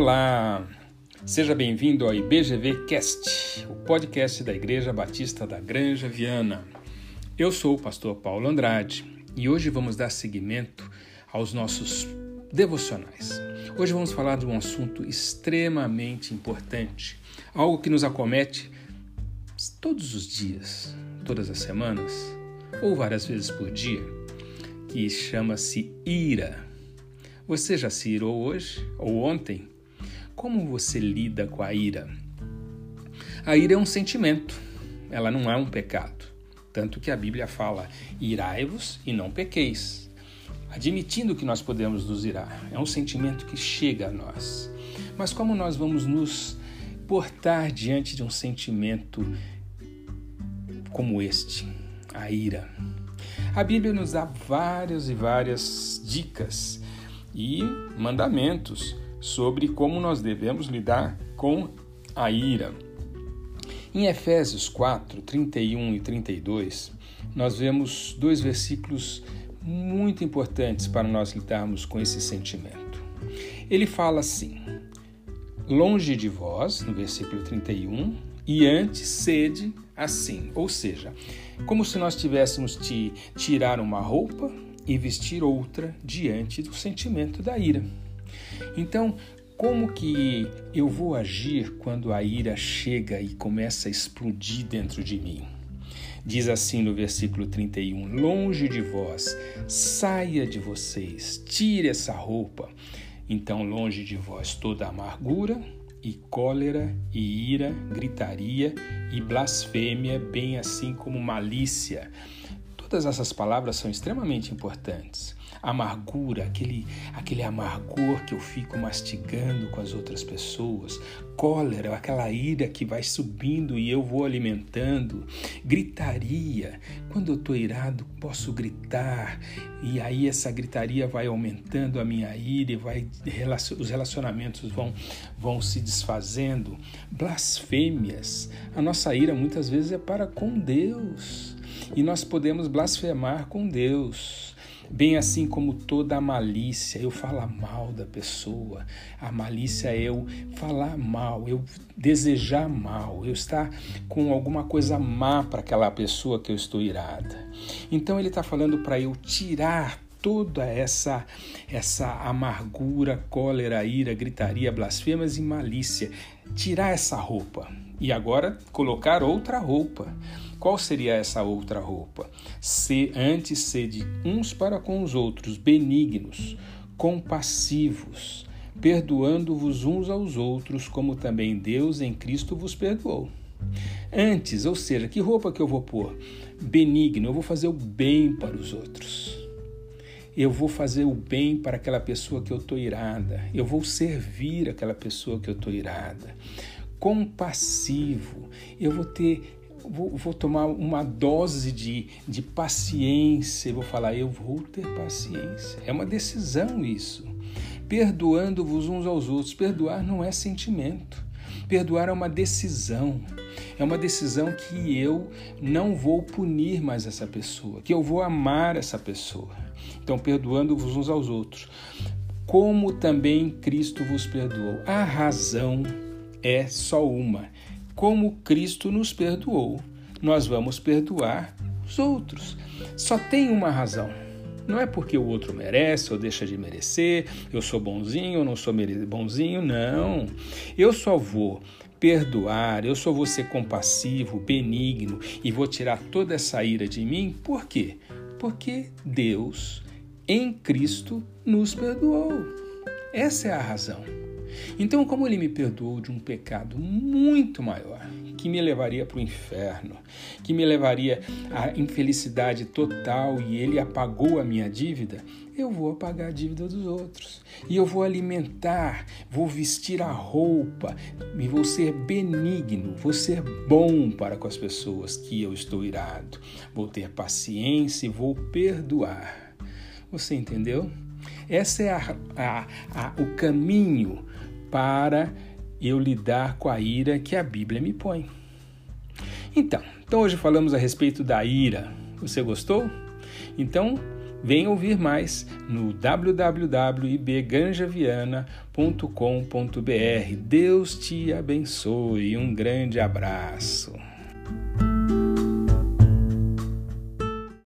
Olá, seja bem-vindo ao IBGV Cast, o podcast da Igreja Batista da Granja Viana. Eu sou o pastor Paulo Andrade e hoje vamos dar seguimento aos nossos devocionais. Hoje vamos falar de um assunto extremamente importante, algo que nos acomete todos os dias, todas as semanas ou várias vezes por dia, que chama-se ira. Você já se irou hoje ou ontem? Como você lida com a ira? A ira é um sentimento, ela não é um pecado. Tanto que a Bíblia fala: irai-vos e não pequeis. Admitindo que nós podemos nos irar, é um sentimento que chega a nós. Mas como nós vamos nos portar diante de um sentimento como este, a ira? A Bíblia nos dá várias e várias dicas e mandamentos sobre como nós devemos lidar com a ira. Em Efésios 4, 31 e 32, nós vemos dois versículos muito importantes para nós lidarmos com esse sentimento. Ele fala assim: Longe de vós, no versículo 31, e antes sede assim. Ou seja, como se nós tivéssemos de tirar uma roupa e vestir outra diante do sentimento da ira. Então, como que eu vou agir quando a ira chega e começa a explodir dentro de mim? Diz assim no versículo 31: Longe de vós, saia de vocês, tire essa roupa. Então, longe de vós toda amargura, e cólera, e ira, gritaria e blasfêmia, bem assim como malícia. Todas essas palavras são extremamente importantes amargura, aquele, aquele amargor que eu fico mastigando com as outras pessoas, cólera, aquela ira que vai subindo e eu vou alimentando, gritaria. Quando eu estou irado, posso gritar e aí essa gritaria vai aumentando a minha ira e vai, os relacionamentos vão, vão se desfazendo. Blasfêmias. A nossa ira muitas vezes é para com Deus e nós podemos blasfemar com Deus bem assim como toda a malícia, eu falar mal da pessoa. A malícia é eu falar mal, eu desejar mal, eu estar com alguma coisa má para aquela pessoa que eu estou irada. Então ele está falando para eu tirar toda essa essa amargura, cólera, ira, gritaria, blasfemas e malícia, tirar essa roupa e agora colocar outra roupa. Qual seria essa outra roupa? Se antes sede uns para com os outros, benignos, compassivos, perdoando-vos uns aos outros, como também Deus em Cristo vos perdoou. Antes, ou seja, que roupa que eu vou pôr? Benigno, eu vou fazer o bem para os outros. Eu vou fazer o bem para aquela pessoa que eu estou irada. Eu vou servir aquela pessoa que eu estou irada. Compassivo, eu vou ter vou, vou, tomar uma dose de, de paciência, vou falar, eu vou ter paciência. É uma decisão isso. Perdoando-vos uns aos outros. Perdoar não é sentimento. Perdoar é uma decisão. É uma decisão que eu não vou punir mais essa pessoa, que eu vou amar essa pessoa. Então, perdoando-vos uns aos outros. Como também Cristo vos perdoou. A razão é só uma como Cristo nos perdoou, nós vamos perdoar os outros. Só tem uma razão. Não é porque o outro merece ou deixa de merecer, eu sou bonzinho ou não sou bonzinho, não. Eu só vou perdoar, eu só vou ser compassivo, benigno e vou tirar toda essa ira de mim, por quê? Porque Deus, em Cristo, nos perdoou. Essa é a razão. Então, como ele me perdoou de um pecado muito maior, que me levaria para o inferno, que me levaria à infelicidade total e ele apagou a minha dívida, eu vou apagar a dívida dos outros. E eu vou alimentar, vou vestir a roupa, e vou ser benigno, vou ser bom para com as pessoas que eu estou irado. Vou ter paciência e vou perdoar. Você entendeu? Esse é a, a, a, o caminho para eu lidar com a ira que a Bíblia me põe. Então, então hoje falamos a respeito da ira. Você gostou? Então, Venha ouvir mais no www.ibganjaviana.com.br. Deus te abençoe. Um grande abraço.